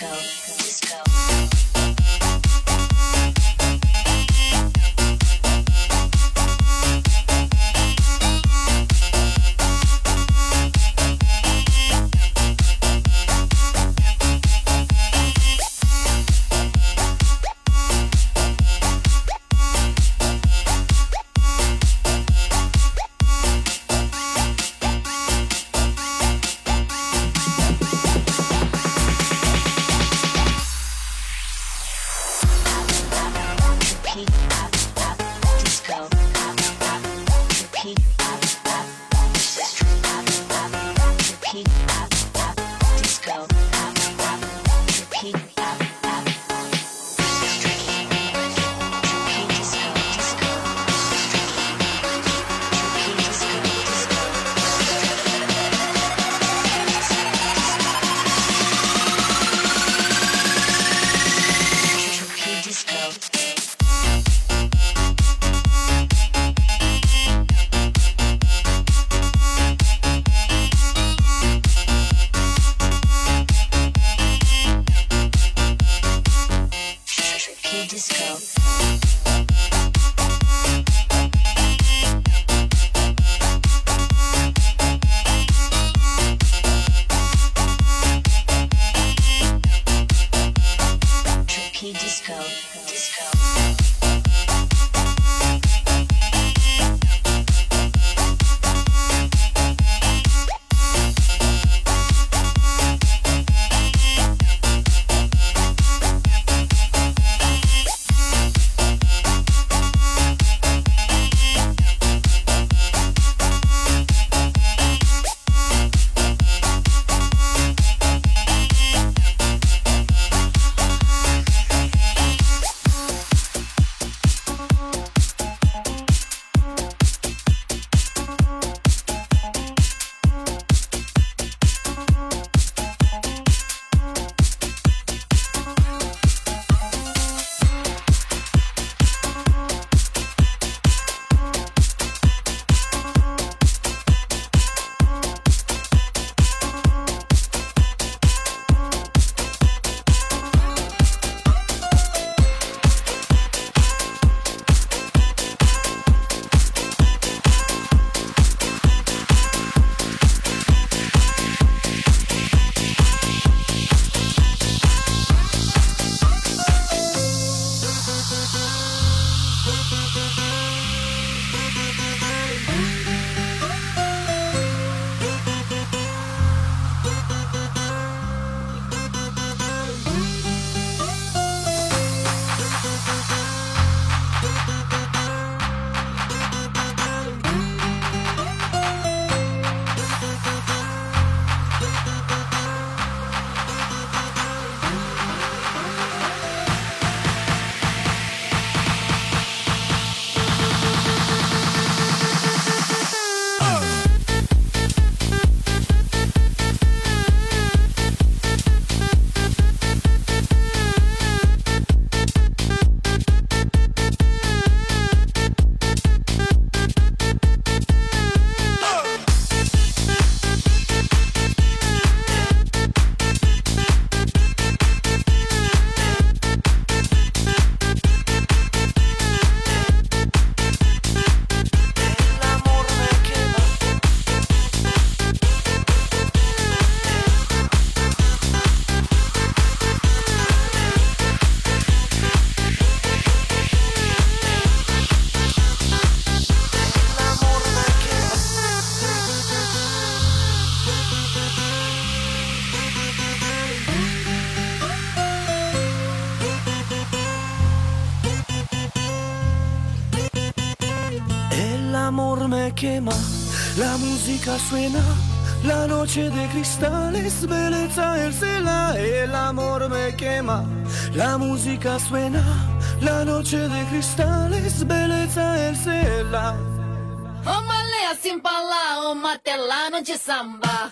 Disco. Quema, la música suena, la noche de cristales, belleza el cela, el amor me quema, la música suena, la noche de cristales, belleza el cela. Uma lenha assim pra lá, uma telano de samba,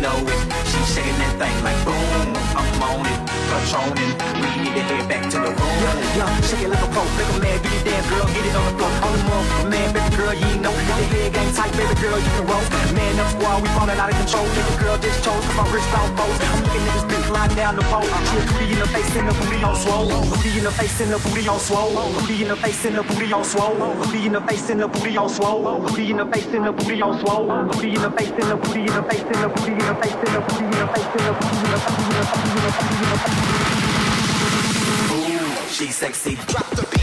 know it. She shaking that thing like boom. I'm on it, patroning. Need to head back to the room. Yeah, yeah, shake it like a pro, make a man do your damn girl, get it on the floor. On the move, man, baby girl, you know. The head game tight, baby girl, you can roll. Man up squad, we falling out of control. Baby girl just chose, my wrist on both. I'm looking at this bitch lying down the pole. She a booty in the face and the booty on swole. Booty in the face and the booty on swole. Booty in the face and the booty on swole. Booty in the face and the booty on swole. Booty in the face and the booty on swole. Booty in the face and the booty in the face and the booty in the face and the booty in the face and the booty in the face and the booty in the face and the booty in the face. She's sexy. Drop the beat.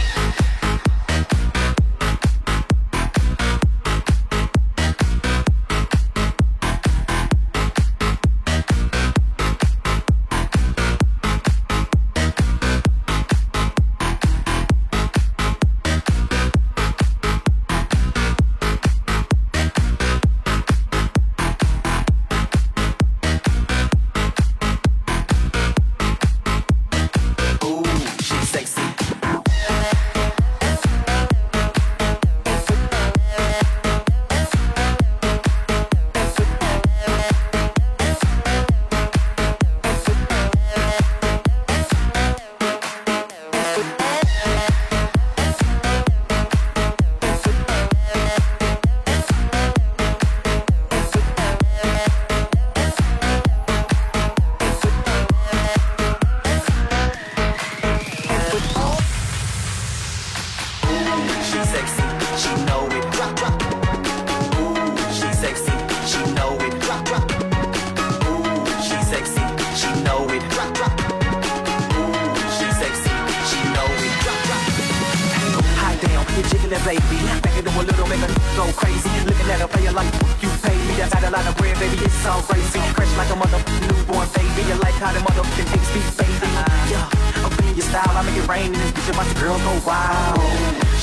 Baby. Back up a little, make a go crazy. Looking at a player like you pay me. That's how a lot of bread, baby. It's all crazy. Fresh like a mother newborn baby. You like how the motherfucking things be baby. Yeah, up in your style, I make it rain. And this bitch about the girls go wild.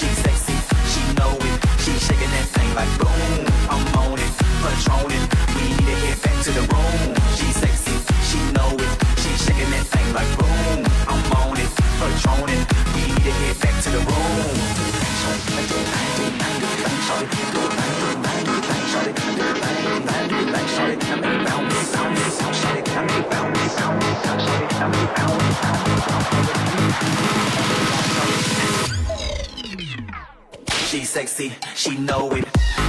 She's sexy, she know it. She's shaking that thing like boom. I'm on it, patroning. We need to head back to the room. She's sexy, she know it. She's shaking that thing like boom. I'm on it, patroning. We need to head back to the room. She's sexy, she know it.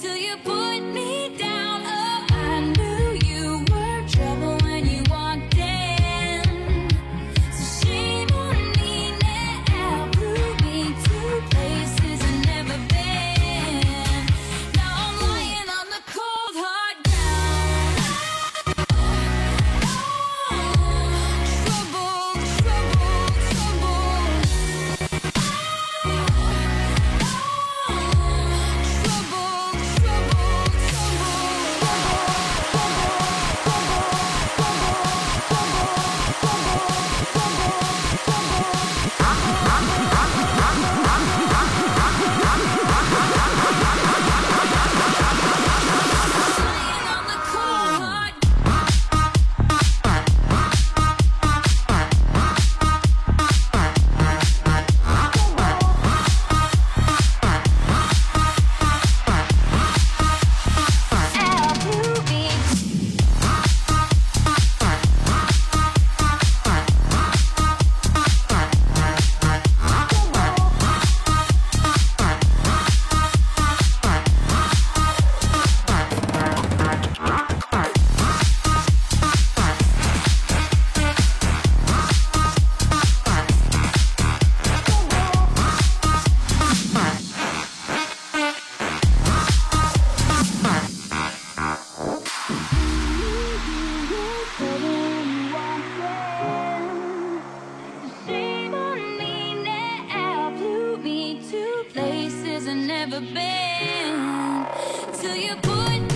till you put me down. places I've never been. Till you put